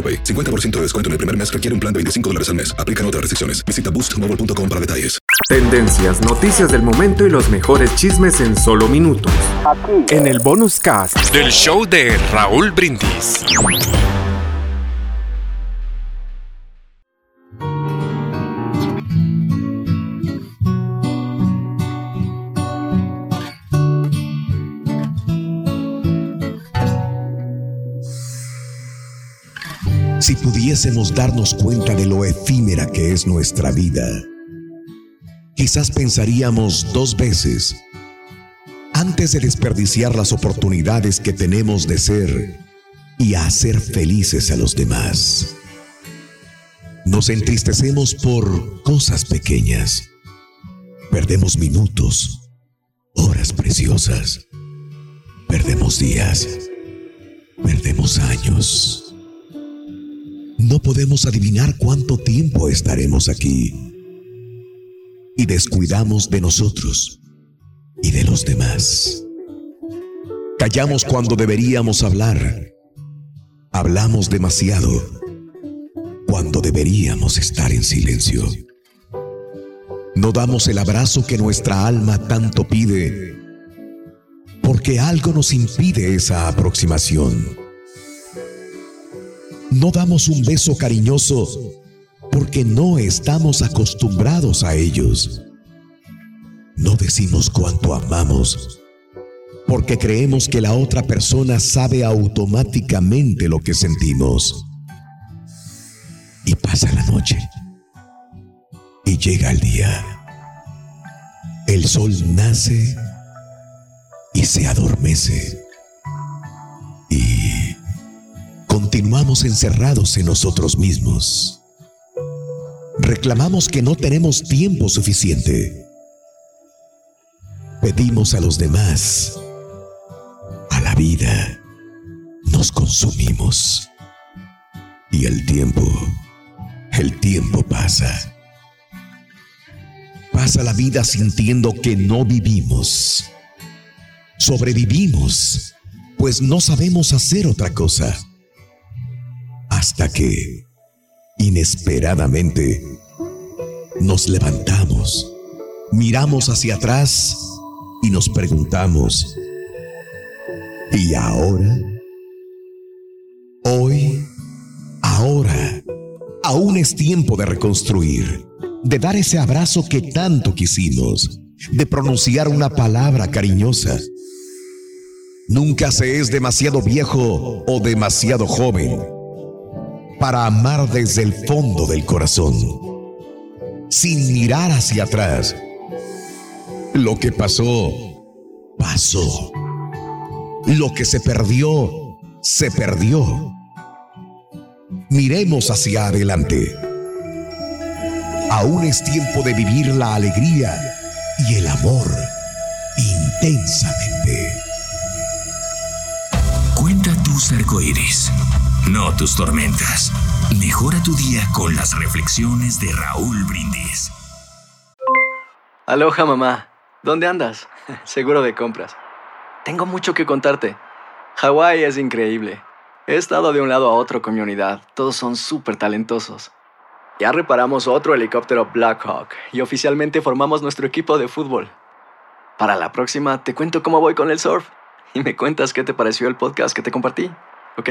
AroPay. 50% de descuento en el primer mes requiere un plan de 25 dólares al mes. Aplican otras restricciones. Visita boostmobile.com para detalles. Tendencias, noticias del momento y los mejores chismes en solo minutos. Aquí. En el bonus cast del show de Raúl Brindis. Si pudiésemos darnos cuenta de lo efímera que es nuestra vida, quizás pensaríamos dos veces antes de desperdiciar las oportunidades que tenemos de ser y hacer felices a los demás. Nos entristecemos por cosas pequeñas. Perdemos minutos, horas preciosas. Perdemos días. Perdemos años. No podemos adivinar cuánto tiempo estaremos aquí. Y descuidamos de nosotros y de los demás. Callamos cuando deberíamos hablar. Hablamos demasiado cuando deberíamos estar en silencio. No damos el abrazo que nuestra alma tanto pide porque algo nos impide esa aproximación. No damos un beso cariñoso porque no estamos acostumbrados a ellos. No decimos cuánto amamos porque creemos que la otra persona sabe automáticamente lo que sentimos. Y pasa la noche. Y llega el día. El sol nace y se adormece. Continuamos encerrados en nosotros mismos. Reclamamos que no tenemos tiempo suficiente. Pedimos a los demás, a la vida, nos consumimos. Y el tiempo, el tiempo pasa. Pasa la vida sintiendo que no vivimos. Sobrevivimos, pues no sabemos hacer otra cosa hasta que, inesperadamente, nos levantamos, miramos hacia atrás y nos preguntamos, ¿y ahora? Hoy, ahora, aún es tiempo de reconstruir, de dar ese abrazo que tanto quisimos, de pronunciar una palabra cariñosa. Nunca se es demasiado viejo o demasiado joven para amar desde el fondo del corazón, sin mirar hacia atrás. Lo que pasó, pasó. Lo que se perdió, se perdió. Miremos hacia adelante. Aún es tiempo de vivir la alegría y el amor intensamente. Cuenta tus arcoíris no tus tormentas. Mejora tu día con las reflexiones de Raúl Brindis. Aloha mamá, ¿dónde andas? Seguro de compras. Tengo mucho que contarte. Hawái es increíble. He estado de un lado a otro con mi unidad. Todos son súper talentosos. Ya reparamos otro helicóptero Blackhawk y oficialmente formamos nuestro equipo de fútbol. Para la próxima te cuento cómo voy con el surf y me cuentas qué te pareció el podcast que te compartí, ¿ok?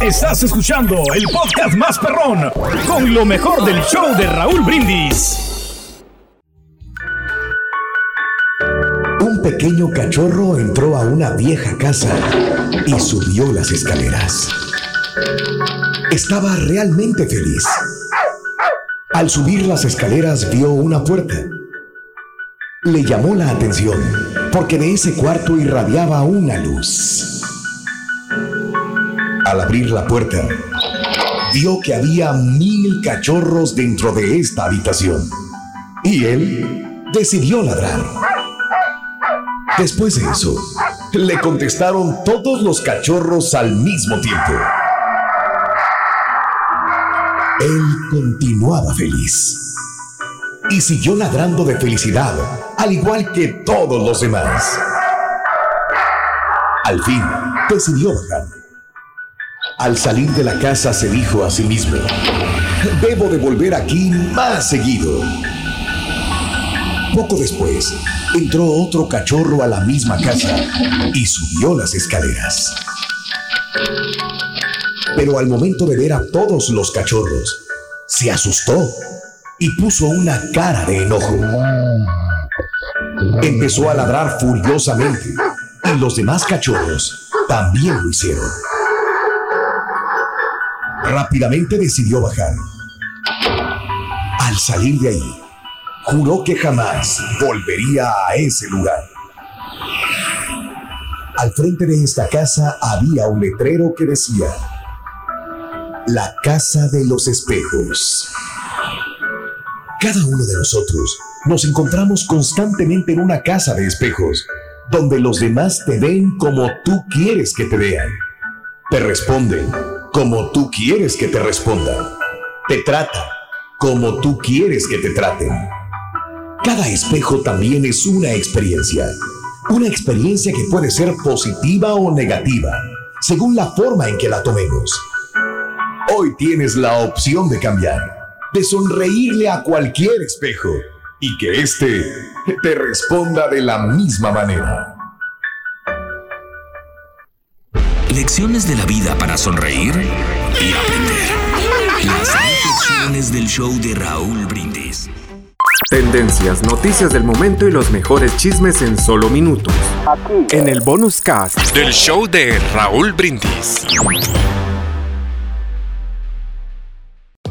Estás escuchando el podcast más perrón con lo mejor del show de Raúl Brindis. Un pequeño cachorro entró a una vieja casa y subió las escaleras. Estaba realmente feliz. Al subir las escaleras vio una puerta. Le llamó la atención porque de ese cuarto irradiaba una luz. Al abrir la puerta, vio que había mil cachorros dentro de esta habitación. Y él decidió ladrar. Después de eso, le contestaron todos los cachorros al mismo tiempo. Él continuaba feliz y siguió ladrando de felicidad, al igual que todos los demás. Al fin, decidió bajar. Al salir de la casa se dijo a sí mismo, debo de volver aquí más seguido. Poco después, entró otro cachorro a la misma casa y subió las escaleras. Pero al momento de ver a todos los cachorros, se asustó y puso una cara de enojo. Empezó a ladrar furiosamente y los demás cachorros también lo hicieron. Rápidamente decidió bajar. Al salir de ahí, juró que jamás volvería a ese lugar. Al frente de esta casa había un letrero que decía, La Casa de los Espejos. Cada uno de nosotros nos encontramos constantemente en una casa de espejos, donde los demás te ven como tú quieres que te vean. Te responden como tú quieres que te respondan. Te tratan como tú quieres que te traten. Cada espejo también es una experiencia. Una experiencia que puede ser positiva o negativa, según la forma en que la tomemos. Hoy tienes la opción de cambiar, de sonreírle a cualquier espejo y que éste te responda de la misma manera. Lecciones de la vida para sonreír y aprender. Las reflexiones del show de Raúl Brindis. Tendencias, noticias del momento y los mejores chismes en solo minutos. En el bonus cast del show de Raúl Brindis.